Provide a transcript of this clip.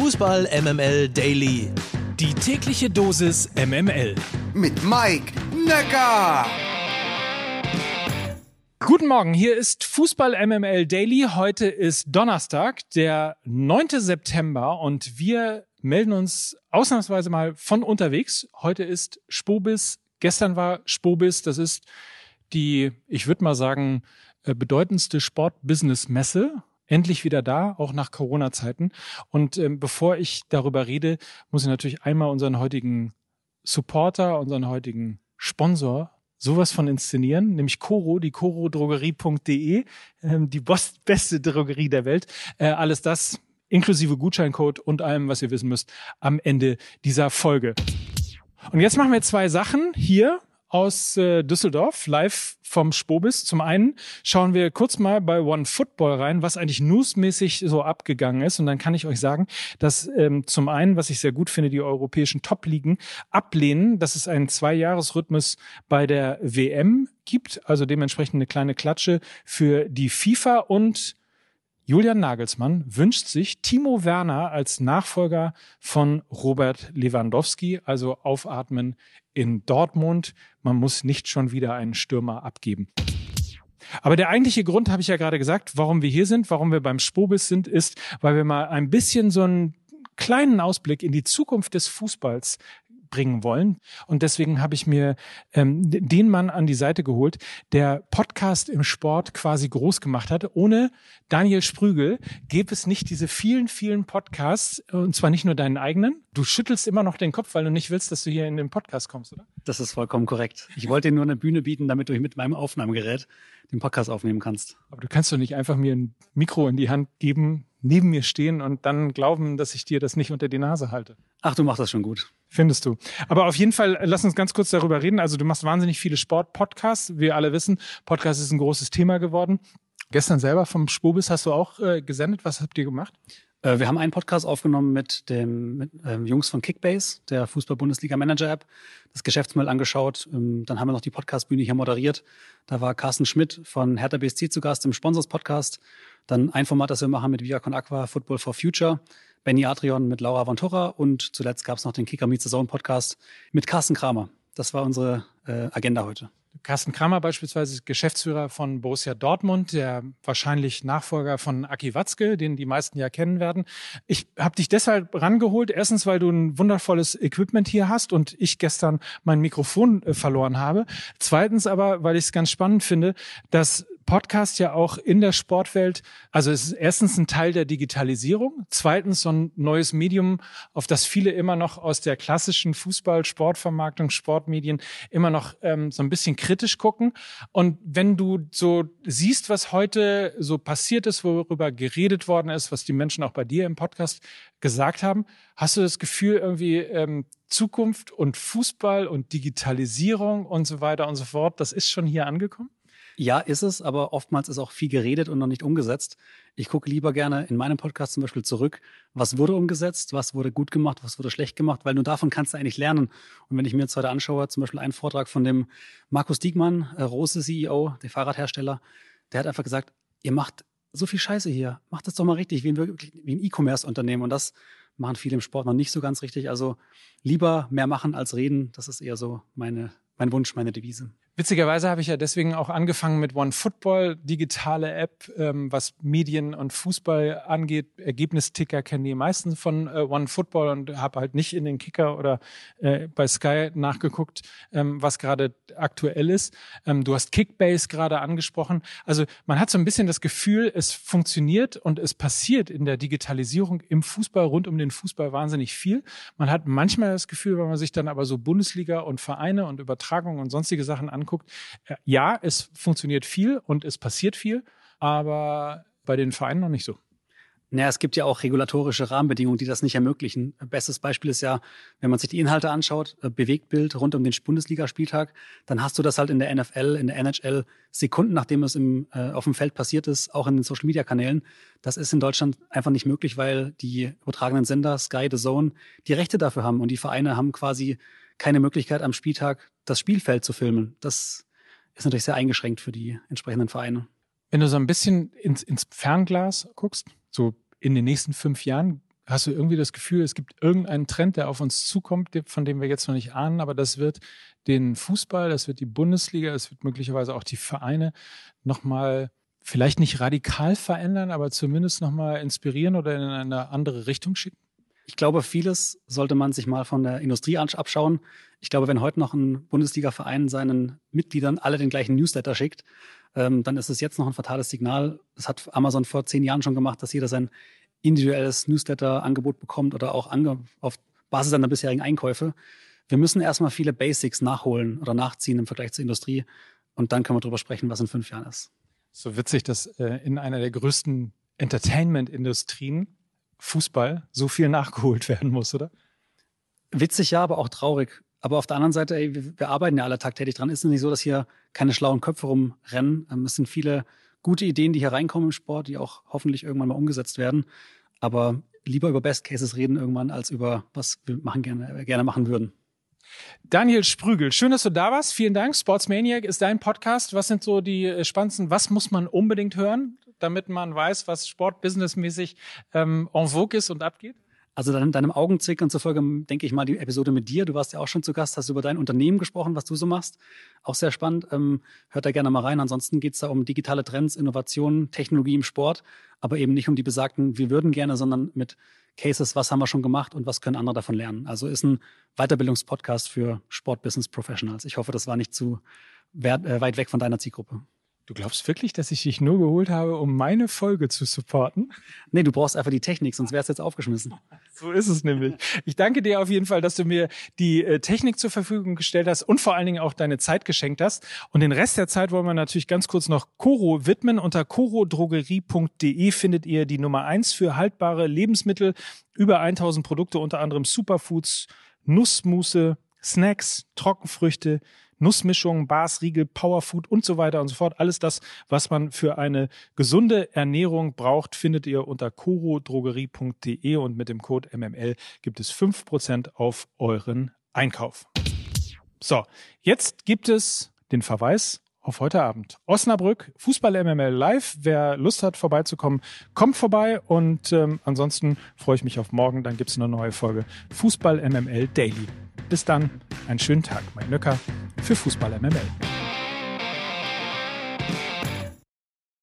Fußball MML Daily. Die tägliche Dosis MML. Mit Mike Necker. Guten Morgen, hier ist Fußball MML Daily. Heute ist Donnerstag, der 9. September und wir melden uns ausnahmsweise mal von unterwegs. Heute ist Spobis, gestern war Spobis, das ist die, ich würde mal sagen, äh, bedeutendste Sport-Business-Messe endlich wieder da, auch nach Corona-Zeiten. Und ähm, bevor ich darüber rede, muss ich natürlich einmal unseren heutigen Supporter, unseren heutigen Sponsor sowas von inszenieren, nämlich Coro, die corodrogerie.de, ähm, die beste Drogerie der Welt. Äh, alles das inklusive Gutscheincode und allem, was ihr wissen müsst, am Ende dieser Folge. Und jetzt machen wir zwei Sachen hier aus äh, Düsseldorf, live vom Spobis. Zum einen schauen wir kurz mal bei One Football rein, was eigentlich newsmäßig so abgegangen ist. Und dann kann ich euch sagen, dass ähm, zum einen, was ich sehr gut finde, die europäischen Top-Ligen ablehnen, dass es einen Zwei-Jahres-Rhythmus bei der WM gibt. Also dementsprechend eine kleine Klatsche für die FIFA und Julian Nagelsmann wünscht sich Timo Werner als Nachfolger von Robert Lewandowski, also aufatmen in Dortmund. Man muss nicht schon wieder einen Stürmer abgeben. Aber der eigentliche Grund, habe ich ja gerade gesagt, warum wir hier sind, warum wir beim Spobis sind, ist, weil wir mal ein bisschen so einen kleinen Ausblick in die Zukunft des Fußballs bringen wollen. Und deswegen habe ich mir ähm, den Mann an die Seite geholt, der Podcast im Sport quasi groß gemacht hat. Ohne Daniel Sprügel gäbe es nicht diese vielen, vielen Podcasts, und zwar nicht nur deinen eigenen. Du schüttelst immer noch den Kopf, weil du nicht willst, dass du hier in den Podcast kommst, oder? Das ist vollkommen korrekt. Ich wollte dir nur eine Bühne bieten, damit du mit meinem Aufnahmegerät den Podcast aufnehmen kannst. Aber du kannst doch nicht einfach mir ein Mikro in die Hand geben, neben mir stehen und dann glauben, dass ich dir das nicht unter die Nase halte. Ach, du machst das schon gut. Findest du. Aber auf jeden Fall, lass uns ganz kurz darüber reden. Also du machst wahnsinnig viele Sport-Podcasts. Wir alle wissen, Podcast ist ein großes Thema geworden. Gestern selber vom Spobis hast du auch äh, gesendet. Was habt ihr gemacht? Äh, wir haben einen Podcast aufgenommen mit dem mit, ähm, Jungs von Kickbase, der Fußball-Bundesliga-Manager-App, das Geschäftsmodell angeschaut. Ähm, dann haben wir noch die Podcastbühne hier moderiert. Da war Carsten Schmidt von Hertha BSC zu Gast im Sponsors-Podcast. Dann ein Format, das wir machen mit Viacon Aqua, Football for Future. Benny Adrian mit Laura Vontora und zuletzt gab es noch den Kicker Meets the Zone Podcast mit Carsten Kramer. Das war unsere äh, Agenda heute. Carsten Kramer beispielsweise Geschäftsführer von Borussia Dortmund, der wahrscheinlich Nachfolger von Aki Watzke, den die meisten ja kennen werden. Ich habe dich deshalb rangeholt, erstens, weil du ein wundervolles Equipment hier hast und ich gestern mein Mikrofon äh, verloren habe. Zweitens aber, weil ich es ganz spannend finde, dass Podcast ja auch in der Sportwelt, also es ist erstens ein Teil der Digitalisierung, zweitens so ein neues Medium, auf das viele immer noch aus der klassischen Fußball, Sportvermarktung, Sportmedien immer noch ähm, so ein bisschen kritisch gucken. Und wenn du so siehst, was heute so passiert ist, worüber geredet worden ist, was die Menschen auch bei dir im Podcast gesagt haben, hast du das Gefühl irgendwie ähm, Zukunft und Fußball und Digitalisierung und so weiter und so fort, das ist schon hier angekommen? Ja, ist es, aber oftmals ist auch viel geredet und noch nicht umgesetzt. Ich gucke lieber gerne in meinem Podcast zum Beispiel zurück, was wurde umgesetzt, was wurde gut gemacht, was wurde schlecht gemacht, weil nur davon kannst du eigentlich lernen. Und wenn ich mir jetzt heute anschaue, zum Beispiel einen Vortrag von dem Markus Diekmann, äh, Rose CEO, der Fahrradhersteller, der hat einfach gesagt, ihr macht so viel Scheiße hier, macht das doch mal richtig, wie ein, wie ein E-Commerce-Unternehmen. Und das machen viele im Sport noch nicht so ganz richtig. Also lieber mehr machen als reden, das ist eher so meine, mein Wunsch, meine Devise. Witzigerweise habe ich ja deswegen auch angefangen mit One Football, digitale App, ähm, was Medien und Fußball angeht. Ergebnisticker kennen die meisten von äh, One Football und habe halt nicht in den Kicker oder äh, bei Sky nachgeguckt, ähm, was gerade aktuell ist. Ähm, du hast Kickbase gerade angesprochen. Also man hat so ein bisschen das Gefühl, es funktioniert und es passiert in der Digitalisierung im Fußball rund um den Fußball wahnsinnig viel. Man hat manchmal das Gefühl, wenn man sich dann aber so Bundesliga und Vereine und Übertragungen und sonstige Sachen anguckt, anguckt, äh, ja, es funktioniert viel und es passiert viel, aber bei den Vereinen noch nicht so. Naja, es gibt ja auch regulatorische Rahmenbedingungen, die das nicht ermöglichen. Bestes Beispiel ist ja, wenn man sich die Inhalte anschaut, äh, Bewegtbild rund um den Bundesligaspieltag, dann hast du das halt in der NFL, in der NHL Sekunden, nachdem es im, äh, auf dem Feld passiert ist, auch in den Social-Media-Kanälen. Das ist in Deutschland einfach nicht möglich, weil die übertragenen Sender, Sky, The Zone, die Rechte dafür haben und die Vereine haben quasi keine Möglichkeit am Spieltag das Spielfeld zu filmen. Das ist natürlich sehr eingeschränkt für die entsprechenden Vereine. Wenn du so ein bisschen ins, ins Fernglas guckst, so in den nächsten fünf Jahren, hast du irgendwie das Gefühl, es gibt irgendeinen Trend, der auf uns zukommt, von dem wir jetzt noch nicht ahnen, aber das wird den Fußball, das wird die Bundesliga, das wird möglicherweise auch die Vereine nochmal vielleicht nicht radikal verändern, aber zumindest nochmal inspirieren oder in eine andere Richtung schicken? Ich glaube, vieles sollte man sich mal von der Industrie abschauen. Ich glaube, wenn heute noch ein Bundesliga-Verein seinen Mitgliedern alle den gleichen Newsletter schickt, ähm, dann ist es jetzt noch ein fatales Signal. Das hat Amazon vor zehn Jahren schon gemacht, dass jeder sein individuelles Newsletter-Angebot bekommt oder auch auf Basis seiner bisherigen Einkäufe. Wir müssen erstmal viele Basics nachholen oder nachziehen im Vergleich zur Industrie. Und dann können wir darüber sprechen, was in fünf Jahren ist. So witzig, dass äh, in einer der größten Entertainment-Industrien Fußball so viel nachgeholt werden muss, oder? Witzig ja, aber auch traurig. Aber auf der anderen Seite, ey, wir, wir arbeiten ja alle tagtäglich dran. Ist es nicht so, dass hier keine schlauen Köpfe rumrennen? Ähm, es sind viele gute Ideen, die hier reinkommen im Sport, die auch hoffentlich irgendwann mal umgesetzt werden. Aber lieber über Best Cases reden irgendwann, als über was wir machen gerne, gerne machen würden. Daniel Sprügel, schön, dass du da warst. Vielen Dank. Sportsmaniac ist dein Podcast. Was sind so die äh, spannendsten, was muss man unbedingt hören, damit man weiß, was sportbusinessmäßig ähm, en vogue ist und abgeht? Also deinem, deinem Augenzwinkern zufolge denke ich mal die Episode mit dir. Du warst ja auch schon zu Gast, hast über dein Unternehmen gesprochen, was du so machst. Auch sehr spannend. Ähm, hört da gerne mal rein. Ansonsten geht es da um digitale Trends, Innovationen, Technologie im Sport, aber eben nicht um die besagten, wir würden gerne, sondern mit Cases, was haben wir schon gemacht und was können andere davon lernen. Also ist ein Weiterbildungspodcast für Sportbusiness Professionals. Ich hoffe, das war nicht zu äh, weit weg von deiner Zielgruppe. Du glaubst wirklich, dass ich dich nur geholt habe, um meine Folge zu supporten? Nee, du brauchst einfach die Technik, sonst wär's jetzt aufgeschmissen. So ist es nämlich. Ich danke dir auf jeden Fall, dass du mir die äh, Technik zur Verfügung gestellt hast und vor allen Dingen auch deine Zeit geschenkt hast. Und den Rest der Zeit wollen wir natürlich ganz kurz noch Coro widmen. Unter corodrogerie.de findet ihr die Nummer eins für haltbare Lebensmittel. Über 1000 Produkte, unter anderem Superfoods, Nussmusse, Snacks, Trockenfrüchte, Nussmischungen, Bars, Riegel, Powerfood und so weiter und so fort. Alles das, was man für eine gesunde Ernährung braucht, findet ihr unter corodrogerie.de und mit dem Code MML gibt es fünf Prozent auf euren Einkauf. So, jetzt gibt es den Verweis auf heute Abend. Osnabrück, Fußball MML live. Wer Lust hat, vorbeizukommen, kommt vorbei. Und ähm, ansonsten freue ich mich auf morgen. Dann gibt es eine neue Folge Fußball MML Daily. Bis dann, einen schönen Tag, mein Nöcker für Fußball MML.